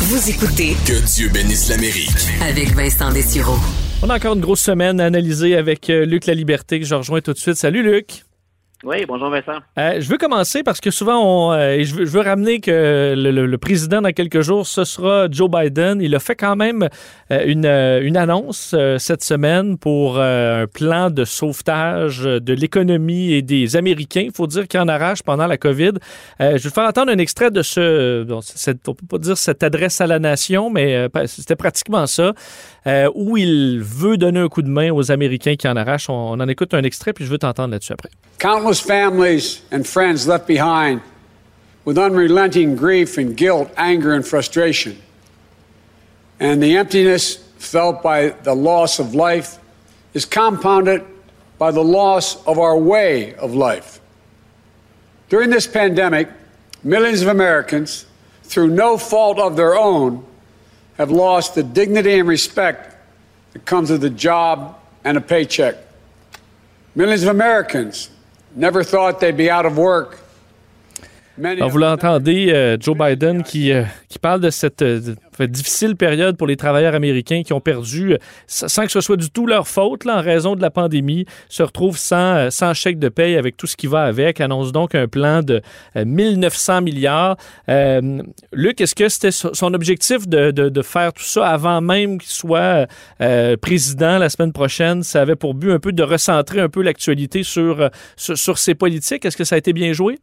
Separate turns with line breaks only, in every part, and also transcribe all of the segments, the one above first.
Vous écoutez
Que Dieu bénisse l'Amérique.
avec Vincent Dessureau.
On a encore une grosse semaine à analyser avec euh, Luc La Liberté que je rejoins tout de suite. Salut Luc.
Oui, bonjour Vincent.
Euh, je veux commencer parce que souvent, on, euh, je, veux, je veux ramener que le, le- le président dans quelques jours, ce sera Joe Biden. Il a fait quand même euh, une, une annonce euh, cette semaine pour euh, un plan de sauvetage de l'économie et des Américains. Il faut dire qu'il en arrache pendant la COVID. Euh, je vais vous faire entendre un extrait de ce, bon, cette, on peut pas dire cette adresse à la nation, mais euh, c'était pratiquement ça, euh, où il veut donner un coup de main aux Américains qui en arrachent. On, on en écoute un extrait, puis je veux t'entendre là-dessus après.
Countless families and friends left behind with unrelenting grief and guilt, anger and frustration. And the emptiness felt by the loss of life is compounded by the loss of our way of life. During this pandemic, millions of Americans, through no fault of their own, have lost the dignity and respect that comes with a job and a paycheck. Millions of Americans never thought they'd be out of work. Many
Alors, vous l'entendez, euh, Joe Biden qui, euh, qui parle de cette euh, difficile période pour les travailleurs américains qui ont perdu, euh, sans que ce soit du tout leur faute, là, en raison de la pandémie, se retrouvent sans, euh, sans chèque de paye avec tout ce qui va avec, annonce donc un plan de euh, 1900 milliards. Euh, Luc, est-ce que c'était so- son objectif de, de- faire tout ça avant même qu'il soit président la semaine prochaine? Ça avait pour but un peu de recentrer un peu l'actualité sur, sur, sur ses politiques. Est-ce que ça a été bien joué?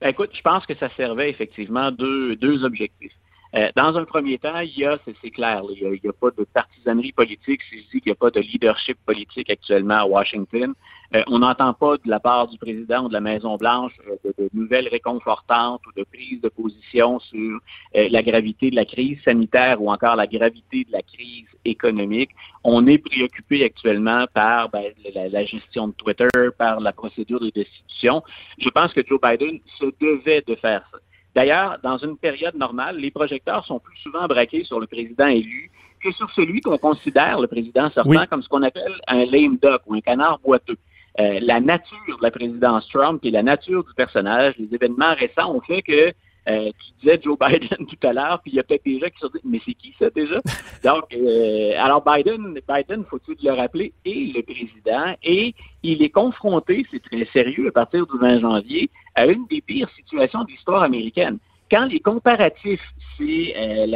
Ben, écoute, je pense que ça servait effectivement deux, deux objectifs. Euh, dans un premier temps, il y a, c'est, clair, il n'y a, a pas de partisanerie politique si je dis qu'il n'y a pas de leadership politique actuellement à Washington. Euh, on n'entend pas de la part du président ou de la Maison-Blanche euh, de, de nouvelles réconfortantes ou de prise de position sur euh, la gravité de la crise sanitaire ou encore la gravité de la crise économique. On est préoccupé actuellement par ben, la, la gestion de Twitter, par la procédure de destitution. Je pense que Joe Biden se devait de faire ça. D'ailleurs, dans une période normale, les projecteurs sont plus souvent braqués sur le président élu que sur celui qu'on considère, le président sortant,
Oui.
comme ce qu'on appelle un lame duck ou un canard boiteux. Euh, la nature de la présidence Trump et la nature du personnage, les événements récents ont fait que euh, tu disais Joe Biden tout à l'heure, puis il y a peut-être des gens qui se dit mais c'est qui ça déjà? Donc, euh, alors Biden, Biden, faut-il le rappeler, est le président et il est confronté, c'est très sérieux à partir du 20 janvier, à une des pires situations de l'histoire américaine. Quand les comparatifs, c'est euh,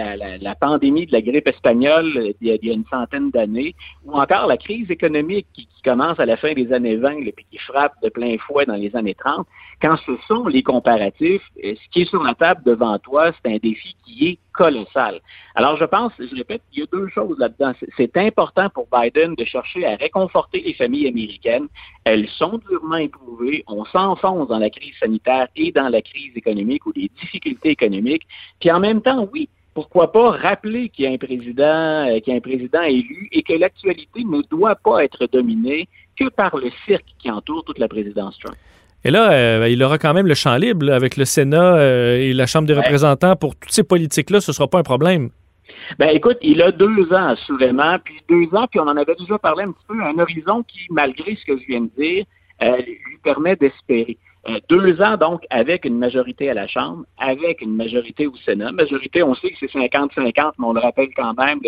la, pandémie de la grippe espagnole euh, il y a, une centaine d'années, ou encore la crise économique qui, qui commence à la fin des années 20 et qui frappe de plein fouet dans les années 30, quand ce sont les comparatifs, euh, ce qui est sur la table devant toi, c'est un défi qui est Alors, je pense, je répète, il y a deux choses là-dedans. C'est- C'est important pour Biden de chercher à réconforter les familles américaines. Elles sont durement éprouvées. On s'enfonce dans la crise sanitaire et dans la crise économique ou les difficultés économiques. Puis en même temps, oui, pourquoi pas rappeler qu'il y a un président, euh, qu'il y a un président élu et que l'actualité ne doit pas être dominée que par le cirque qui entoure toute la présidence Trump.
Et là, euh, il aura quand même le champ libre là, avec le Sénat euh, et la Chambre des
Ouais.
représentants pour toutes ces politiques-là. Ce ne sera pas un problème.
Ben écoute, il a deux ans assurément, puis deux ans, puis on en avait déjà parlé un petit peu, un horizon qui, malgré ce que je viens de dire, euh, lui permet d'espérer. Deux ans, donc, avec une majorité à la Chambre, avec une majorité au Sénat. Majorité, on sait que c'est 50-50, mais on le rappelle quand même,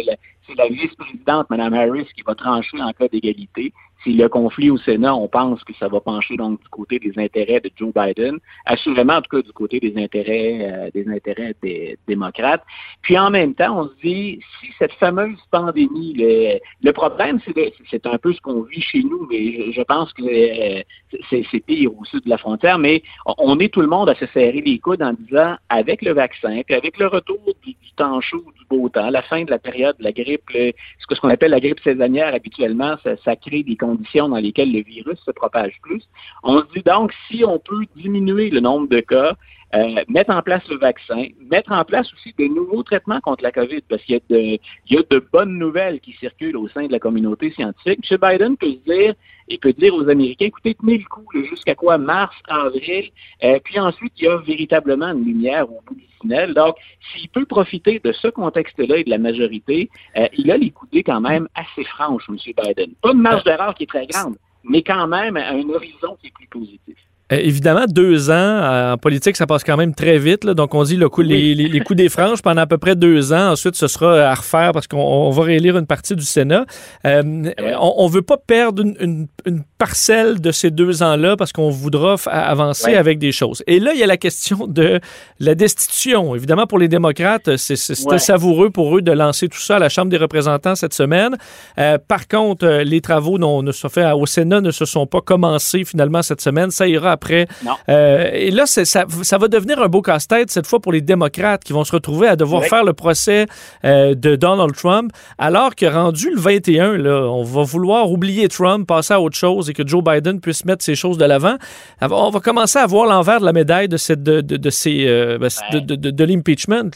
c'est la vice-présidente, Mme Harris, qui va trancher en cas d'égalité. Si le conflit au Sénat, on pense que ça va pencher donc du côté des intérêts de Joe Biden, assurément en tout cas du côté des intérêts euh, des intérêts des démocrates. Puis en même temps, on se dit si cette fameuse pandémie, le, le problème c'est un peu ce qu'on vit chez nous, mais je, je pense que euh, c'est pire au sud de la frontière, mais on- est tout le monde à se serrer les coudes en disant avec le vaccin, puis avec le retour du, temps chaud, du beau temps, la fin de la période de la grippe, le- ce qu'on appelle la grippe saisonnière habituellement, ça, ça crée des dans lesquelles le virus se propage plus. On se dit donc si on peut diminuer le nombre de cas, euh, mettre en place le vaccin, mettre en place aussi de nouveaux traitements contre la COVID, parce qu'il y a de, il y a de bonnes nouvelles qui circulent au sein de la communauté scientifique. M. Biden peut dire, et peut dire aux Américains, écoutez, tenez le coup jusqu'à quoi mars, avril, euh, puis ensuite il y a véritablement une lumière au bout du tunnel. Donc, s'il peut profiter de ce contexte-là et de la majorité, euh, il a les coudées quand même assez franches, M. Biden. Pas une marge d'erreur qui est très grande, mais quand même un horizon qui est plus positif.
Euh, évidemment, deux ans euh, en politique, ça passe quand même très vite. Donc, on dit le coup, les, les, coups des franges pendant à peu près deux ans. Ensuite, ce sera à refaire parce qu'on va réélire une partie du Sénat. Euh, on ne veut pas perdre une, une, parcelle de ces deux ans-là parce qu'on voudra avancer avec des choses. Et là, il y a la question de la destitution. Évidemment, pour les démocrates, c'était savoureux pour eux de lancer tout ça à la Chambre des représentants cette semaine. par contre, les travaux ne se fait au Sénat ne se sont pas commencés finalement cette semaine. Ça ira après. Euh, et là, ça, ça, va devenir un beau casse-tête cette fois pour les démocrates qui vont se retrouver à devoir faire le procès euh, de Donald Trump, alors que rendu le 21, là, on va vouloir oublier Trump, passer à autre chose et que Joe Biden puisse mettre ces choses de l'avant. On va commencer à voir l'envers de la médaille de, cette, de, de, de, ces, euh, ben, de, de, de l'impeachment.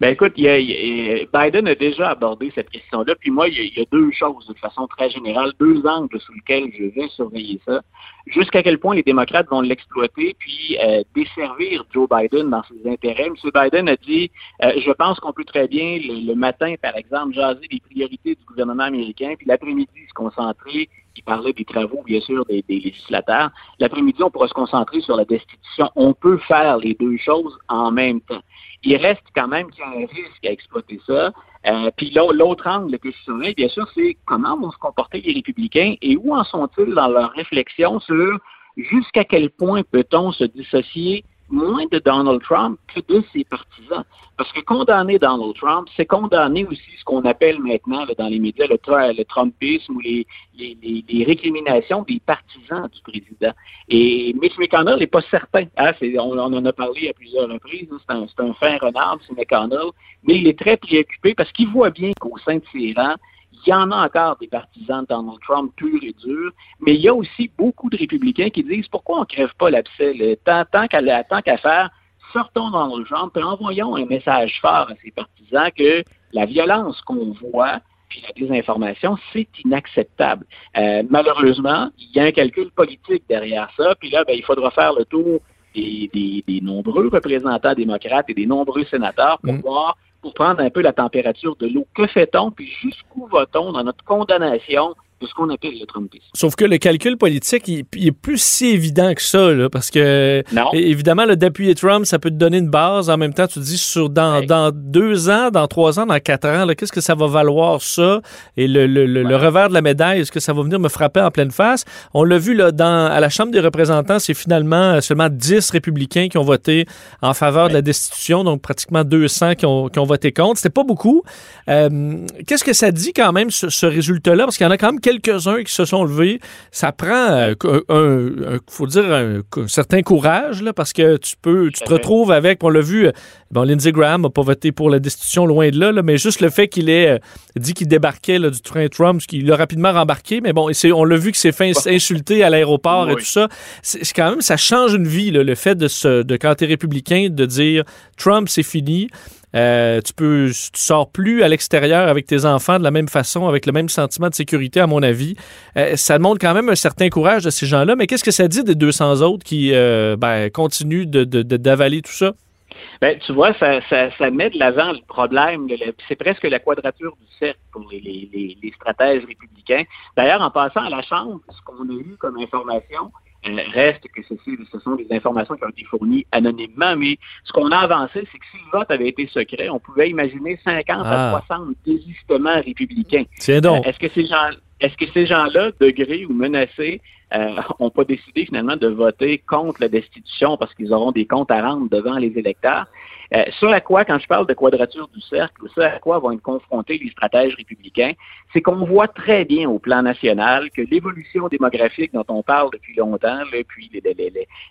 Ben écoute, Biden a déjà abordé cette question-là. Puis moi, il y, a, deux choses de façon très générale, deux angles sous lesquels je vais surveiller ça. Jusqu'à quel point les démocrates vont l'exploiter puis euh, desservir Joe Biden dans ses intérêts. M. Biden a dit, euh, je pense qu'on peut très bien le, matin, par exemple, jaser les priorités du gouvernement américain, puis l'après-midi se concentrer il parlait des travaux, bien sûr, des, des législateurs. L'après-midi, on pourra se concentrer sur la destitution. On peut faire les deux choses en même temps il reste quand même qu'il y a un risque à exploiter ça. Euh, puis l'autre angle que je bien sûr, c'est comment vont se comporter les républicains et où en sont-ils dans leur réflexion sur jusqu'à quel point peut-on se dissocier moins de Donald Trump que de ses partisans. Parce que condamner Donald Trump, c'est condamner aussi ce qu'on appelle maintenant dans les médias le, Trumpisme ou les, les, les, récriminations des partisans du président. Et Mitch McConnell n'est pas certain. Hein, on, en a parlé à plusieurs reprises. C'est un, un fin renard, c'est McConnell. Mais il est très préoccupé parce qu'il voit bien qu'au sein de ses rangs, il y en a encore des partisans de Donald Trump pur et dur, mais il y a aussi beaucoup de républicains qui disent pourquoi on ne crève pas l'abcès, tant, tant qu'à faire, sortons Donald Trump et envoyons un message fort à ces partisans que la violence qu'on voit, puis la désinformation, c'est inacceptable. Euh, malheureusement, il y a un calcul politique derrière ça, puis là, ben, il faudra faire le tour des, des, nombreux représentants démocrates et des nombreux sénateurs pour mm. voir pour prendre un peu la température de l'eau. Que fait-on, puis jusqu'où va-t-on dans notre condamnation de ce qu'on appelle le Trumpisme.
Sauf que le calcul politique, il, est plus si évident que ça, là, parce que évidemment, le d'appuyer Trump, ça peut te donner une base. En même temps, tu te dis sur dans, dans deux ans, dans trois ans, dans quatre ans, qu'est-ce que ça va valoir ça? Et le, le, le, revers de la médaille, est-ce que ça va venir me frapper en pleine face? On l'a vu là, dans à la Chambre des représentants, c'est finalement seulement 10 républicains qui ont voté en faveur de la destitution, donc pratiquement 200 qui ont, qui ont voté contre. C'était pas beaucoup. Euh, qu'est-ce que ça dit quand même ce, ce résultat-là? Parce qu'il y en a quand même quelques-uns qui se sont levés. Ça prend, euh, un, faut dire, un, certain courage, là, parce que tu peux, tu te retrouves avec, on l'a vu, euh, bon, Lindsey Graham n'a pas voté pour la destitution loin de là, mais juste le fait qu'il ait euh, dit qu'il débarquait du train Trump, qu'il l'a rapidement rembarqué, mais bon, on l'a vu qu'il s'est fait insulter à l'aéroport et tout ça. C'est quand même, ça change une vie, le fait de, se, de quand tu es républicain, de dire Trump, c'est fini. Euh, tu peux, tu sors plus à l'extérieur avec tes enfants de la même façon, avec le même sentiment de sécurité, à mon avis. Euh, ça montre quand même un certain courage de ces gens-là. Mais qu'est-ce que ça dit des 200 autres qui euh, ben, continuent d'avaler tout ça?
Ben, tu vois, ça, met de l'avant le problème. C'est presque la quadrature du cercle pour les, stratèges républicains. D'ailleurs, en passant à la Chambre, ce qu'on a eu comme information, reste que ce sont des informations qui ont été fournies anonymement, mais ce qu'on a avancé, c'est que si le vote avait été secret, on pouvait imaginer 50 à 60 ah. désistements républicains.
Tiens donc.
Euh, est-ce que ces gens est-ce que ces gens-là, degrés ou menacés, n'ont euh, pas décidé finalement de voter contre la destitution parce qu'ils auront des comptes à rendre devant les électeurs? Euh, ce à quoi, quand je parle de quadrature du cercle, ce à quoi vont être confrontés les stratèges républicains, c'est qu'on voit très bien au plan national que l'évolution démographique dont on parle depuis longtemps, puis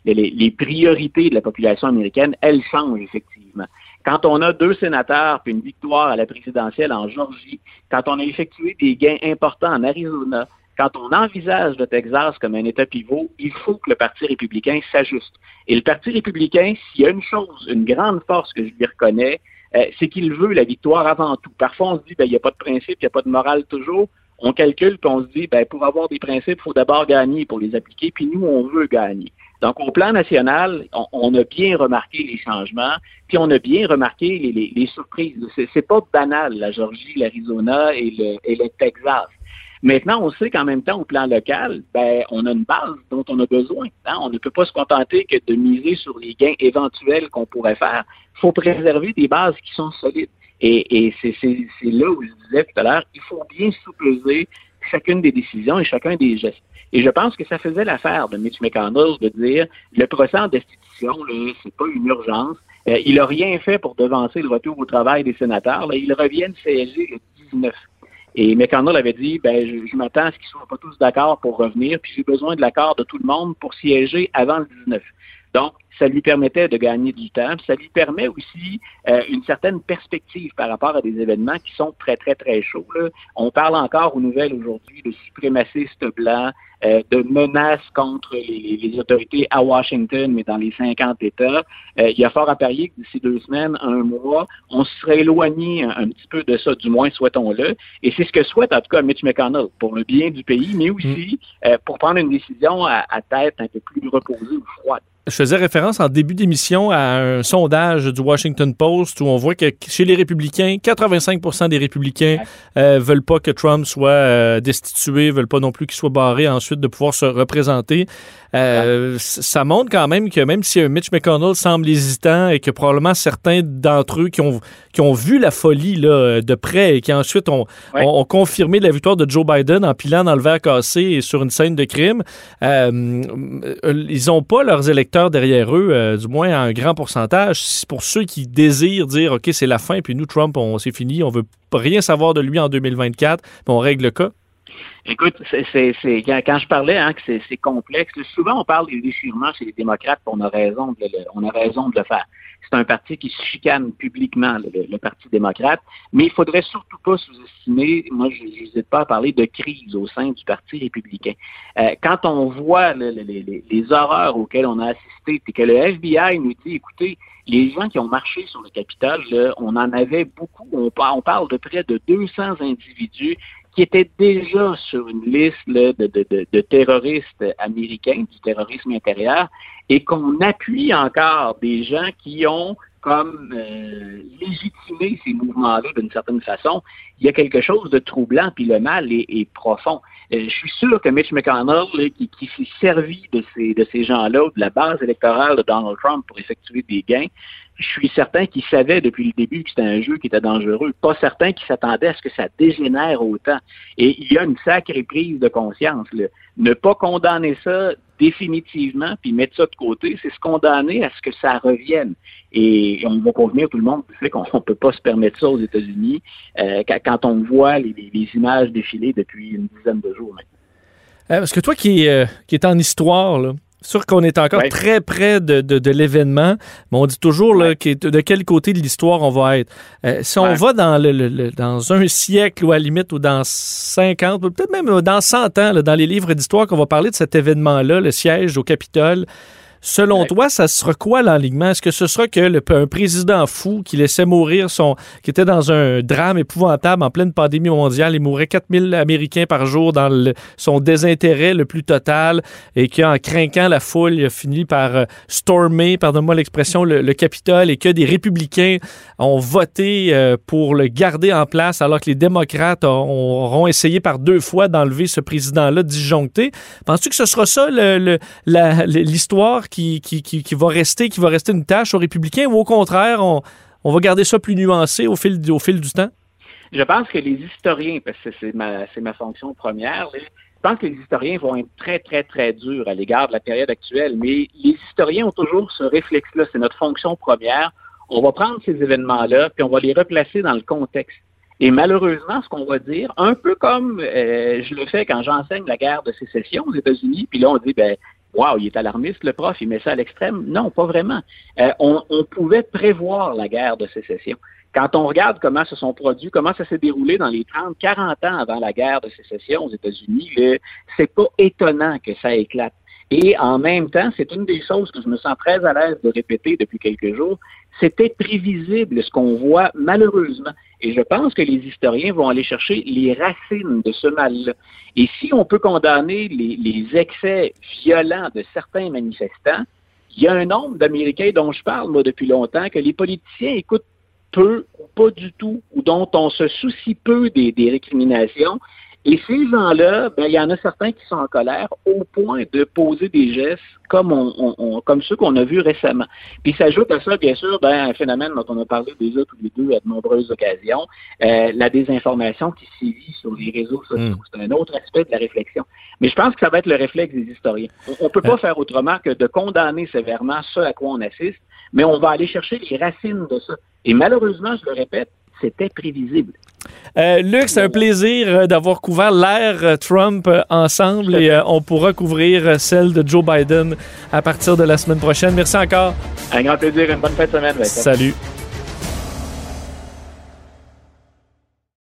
les, priorités de la population américaine, elles changent effectivement. Quand on a deux sénateurs puis une victoire à la présidentielle en Georgie, quand on a effectué des gains importants en Arizona, quand on envisage le Texas comme un État pivot, il faut que le Parti républicain s'ajuste. Et le Parti républicain, s'il y a une chose, une grande force que je lui reconnais, euh, c'est qu'il veut la victoire avant tout. Parfois, on se dit, ben, il n'y a pas de principe, il n'y a pas de morale toujours. On calcule, puis on se dit, ben, pour avoir des principes, il faut d'abord gagner pour les appliquer, puis nous, on veut gagner. Donc, au plan national, on, a bien remarqué les changements, puis on a bien remarqué les, les, surprises. C'est pas banal, la Georgie, l'Arizona et et le Texas. Maintenant, on sait qu'en même temps, au plan local, ben, on a une base dont on a besoin. Hein. On ne peut pas se contenter que de miser sur les gains éventuels qu'on pourrait faire. Il faut préserver des bases qui sont solides. Et, et c'est là où je disais tout à l'heure, il faut bien sous-peser chacune des décisions et chacun des gestes. Et je pense que ça faisait l'affaire de Mitch McConnell de dire le procès en destitution, c'est pas une urgence. Euh, il n'a rien fait pour devancer le retour au travail des sénateurs. Là, ils reviennent siéger le 19. Et McConnell avait dit, ben, je, m'attends à ce qu'ils ne soient pas tous d'accord pour revenir, puis j'ai besoin de l'accord de tout le monde pour siéger avant le 19. Donc, ça lui permettait de gagner du temps, ça lui permet aussi euh, une certaine perspective par rapport à des événements qui sont très, très, très chauds. On parle encore aux nouvelles aujourd'hui de suprémacistes blancs, euh, de menaces contre les, autorités à Washington, mais dans les 50 États. Euh, il y a fort à parier que d'ici deux semaines, un mois, on serait éloigné un, petit peu de ça, du moins souhaitons-le. Et c'est ce que souhaite en tout cas Mitch McConnell, pour le bien du pays, mais aussi mm. pour prendre une décision à, à tête un peu plus reposée ou froide.
Je faisais référence en début d'émission à un sondage du Washington Post où on voit que chez les républicains, 85 des républicains euh, veulent pas que Trump soit euh, destitué, veulent pas non plus qu'il soit barré ensuite de pouvoir se représenter. Euh, ça montre quand même que même si Mitch McConnell semble hésitant et que probablement certains d'entre eux qui ont, qui ont vu la folie là, de près et qui ensuite ont, ont, confirmé la victoire de Joe Biden en pilant dans le verre cassé et sur une scène de crime, euh, ils n'ont pas leurs électeurs derrière eux, euh, du moins un grand pourcentage. Pour ceux qui désirent dire OK, c'est la fin, puis nous, Trump, on c'est fini, on veut rien savoir de lui en 2024, puis on règle le cas.
Écoute, quand, je parlais hein, que c'est, complexe, souvent on parle des déchirements chez les démocrates, on a raison de le, faire. C'est un parti qui se chicane publiquement, le, Parti démocrate, mais il faudrait surtout pas sous-estimer, moi je n'hésite pas à parler de crise au sein du Parti républicain. Euh, quand on voit les, horreurs auxquelles on a assisté, et que le FBI nous dit, écoutez, les gens qui ont marché sur le Capitole, on en avait beaucoup, on parle de près de 200 individus qui était déjà sur une liste de, terroristes américains, du terrorisme intérieur, et qu'on appuie encore des gens qui ont comme euh, légitimé ces mouvements-là d'une certaine façon, il y a quelque chose de troublant, puis le mal est, profond. Euh, je suis sûr que Mitch McConnell, qui, qui s'est servi de ces, de ces gens-là, de la base électorale de Donald Trump pour effectuer des gains, je suis certain qu'il savait depuis le début que c'était un jeu qui était dangereux. Pas certain qu'il s'attendait à ce que ça dégénère autant. Et il y a une sacrée prise de conscience. Ne pas condamner ça définitivement, puis mettre ça de côté, c'est se condamner à ce que ça revienne. Et on va convenir tout le monde du fait qu'on ne peut pas se permettre ça aux États-Unis euh, quand on voit les, images défiler depuis une dizaine de jours maintenant.
Euh, parce que toi qui, euh, qui es en histoire, là, sûr qu'on est encore très près de, de, l'événement, mais on dit toujours là, de quel côté de l'histoire on va être. Euh, si on va dans, le, dans un siècle ou à la limite ou dans 50, peut-être même dans 100 ans, dans les livres d'histoire qu'on va parler de cet événement-là, le siège au Capitole, Selon toi, ça sera quoi l'enlignement? Est-ce que ce sera que le, un président fou qui laissait mourir son. qui était dans un drame épouvantable en pleine pandémie mondiale, il mourait 4000 Américains par jour dans son désintérêt le plus total et qui, en craquant la foule, il a fini par euh, stormer, pardonne-moi l'expression, le, Capitole et que des républicains ont voté euh, pour le garder en place alors que les démocrates auront essayé par deux fois d'enlever ce président-là disjoncté. Penses-tu que ce sera ça l'histoire qui, qui, va rester, qui va rester une tâche aux républicains ou au contraire, on, on va garder ça plus nuancé au fil, au fil du temps?
Je pense que les historiens, parce que c'est ma, ma fonction première, je pense que les historiens vont être très, très, très durs à l'égard de la période actuelle, mais les historiens ont toujours ce réflexe-là, c'est notre fonction première. On va prendre ces événements-là, puis on va les replacer dans le contexte. Et malheureusement, ce qu'on va dire, un peu comme euh, je le fais quand j'enseigne la guerre de sécession aux États-Unis, puis là on dit, ben, Wow, il est alarmiste, le prof, il met ça à l'extrême. Non, pas vraiment. Euh, on, pouvait prévoir la guerre de sécession. Quand on regarde comment se sont produits, comment ça s'est déroulé dans les 30, 40 ans avant la guerre de sécession aux États-Unis, c'est pas étonnant que ça éclate. Et en même temps, c'est une des choses que je me sens très à l'aise de répéter depuis quelques jours, c'était prévisible ce qu'on voit malheureusement. Et je pense que les historiens vont aller chercher les racines de ce mal-là. Et si on peut condamner les, excès violents de certains manifestants, il y a un nombre d'Américains dont je parle, moi, depuis longtemps, que les politiciens écoutent peu ou pas du tout, ou dont on se soucie peu des, des récriminations, Et ces gens-là, ben, il y en a certains qui sont en colère au point de poser des gestes comme, on, comme ceux qu'on a vus récemment. Puis s'ajoute à ça, bien sûr, ben, un phénomène dont on a parlé déjà tous les deux à de nombreuses occasions, euh, la désinformation qui sévit sur les réseaux sociaux. Hmm. C'est un autre aspect de la réflexion. Mais je pense que ça va être le réflexe des historiens. On ne peut pas faire autrement que de condamner sévèrement ce à quoi on assiste, mais on va aller chercher les racines de ça. Et malheureusement, je le répète, c'était prévisible.
Euh, Luc, c'est un plaisir euh, d'avoir couvert l'ère euh, Trump ensemble et on pourra couvrir celle de Joe Biden à partir de la semaine prochaine. Merci encore.
Un grand plaisir, une bonne fin de semaine.
Salut.